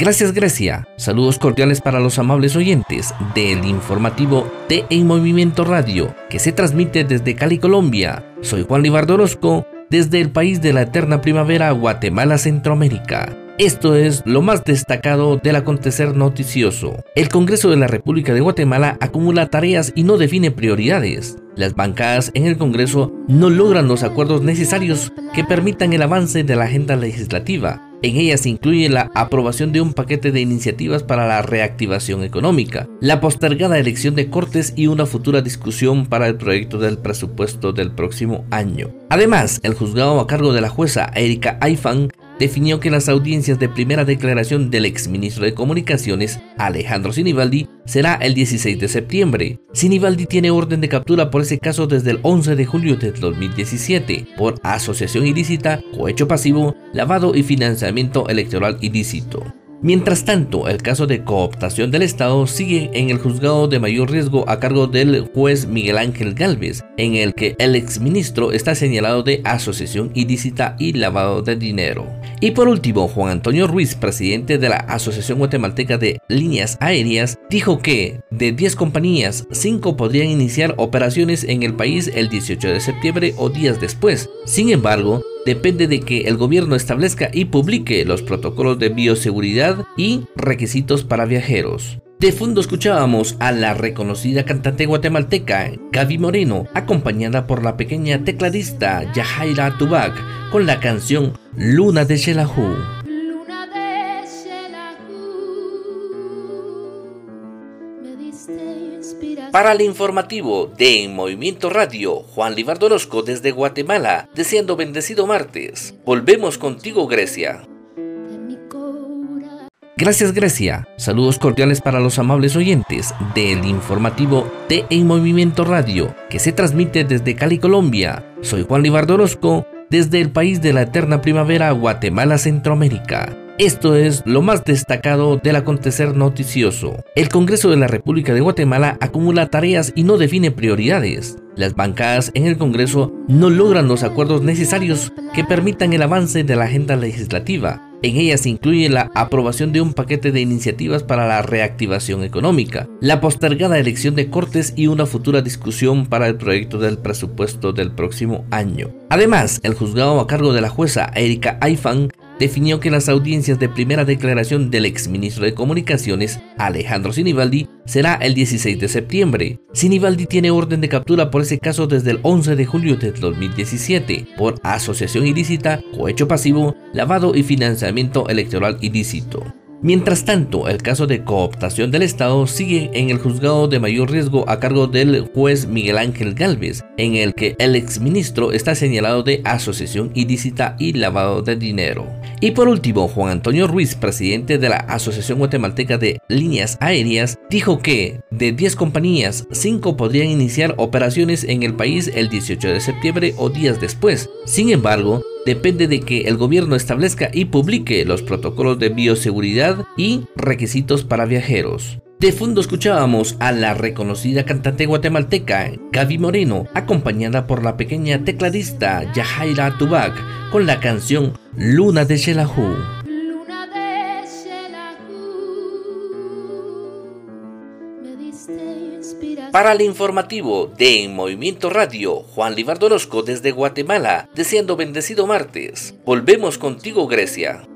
Gracias Grecia. Saludos cordiales para los amables oyentes del informativo de En Movimiento Radio, que se transmite desde Cali, Colombia. Soy Juan Libardo Orozco, desde el país de la eterna primavera, Guatemala, Centroamérica. Esto es lo más destacado del acontecer noticioso. El Congreso de la República de Guatemala acumula tareas y no define prioridades. Las bancadas en el Congreso no logran los acuerdos necesarios que permitan el avance de la agenda legislativa. En ellas se incluye la aprobación de un paquete de iniciativas para la reactivación económica, la postergada elección de cortes y una futura discusión para el proyecto del presupuesto del próximo año. Además, el juzgado a cargo de la jueza Erika Aifan definió que las audiencias de primera declaración del exministro de Comunicaciones, Alejandro Sinibaldi, será el 16 de septiembre. Sinibaldi tiene orden de captura por ese caso desde el 11 de julio de 2017 por asociación ilícita, cohecho pasivo, lavado y financiamiento electoral ilícito. Mientras tanto, el caso de cooptación del Estado sigue en el juzgado de mayor riesgo a cargo del juez Miguel Ángel Galvez, en el que el exministro está señalado de asociación ilícita y lavado de dinero. Y por último, Juan Antonio Ruiz, presidente de la Asociación Guatemalteca de Líneas Aéreas, dijo que de 10 compañías, 5 podrían iniciar operaciones en el país el 18 de septiembre o días después. Sin embargo, depende de que el gobierno establezca y publique los protocolos de bioseguridad y requisitos para viajeros. De fondo escuchábamos a la reconocida cantante guatemalteca Gaby Moreno, acompañada por la pequeña tecladista Yahaira Tubac con la canción Luna de Shelahu. Para el informativo de En Movimiento Radio, Juan Libardo Orozco desde Guatemala, deseando bendecido martes. Volvemos contigo, Grecia. Gracias Grecia. Saludos cordiales para los amables oyentes del informativo de En Movimiento Radio, que se transmite desde Cali, Colombia. Soy Juan Libardo Orozco, desde el país de la eterna primavera, Guatemala, Centroamérica. Esto es lo más destacado del acontecer noticioso. El Congreso de la República de Guatemala acumula tareas y no define prioridades. Las bancadas en el Congreso no logran los acuerdos necesarios que permitan el avance de la agenda legislativa. En ellas se incluye la aprobación de un paquete de iniciativas para la reactivación económica, la postergada elección de cortes y una futura discusión para el proyecto del presupuesto del próximo año. Además, el juzgado a cargo de la jueza Erika Aifan definió que las audiencias de primera declaración del exministro de Comunicaciones, Alejandro Sinibaldi, será el 16 de septiembre. Sinibaldi tiene orden de captura por ese caso desde el 11 de julio de 2017 por asociación ilícita, cohecho pasivo, lavado y financiamiento electoral ilícito. Mientras tanto, el caso de cooptación del Estado sigue en el juzgado de mayor riesgo a cargo del juez Miguel Ángel Galvez, en el que el exministro está señalado de asociación ilícita y lavado de dinero. Y por último, Juan Antonio Ruiz, presidente de la Asociación Guatemalteca de Líneas Aéreas, dijo que de 10 compañías, 5 podrían iniciar operaciones en el país el 18 de septiembre o días después. Sin embargo, depende de que el gobierno establezca y publique los protocolos de bioseguridad y requisitos para viajeros. De fondo escuchábamos a la reconocida cantante guatemalteca Gaby Moreno, acompañada por la pequeña tecladista Yahaira Tubac con la canción Luna de Shelahu. Para el informativo de En Movimiento Radio, Juan Libardo Orozco desde Guatemala, deseando bendecido martes. Volvemos contigo, Grecia.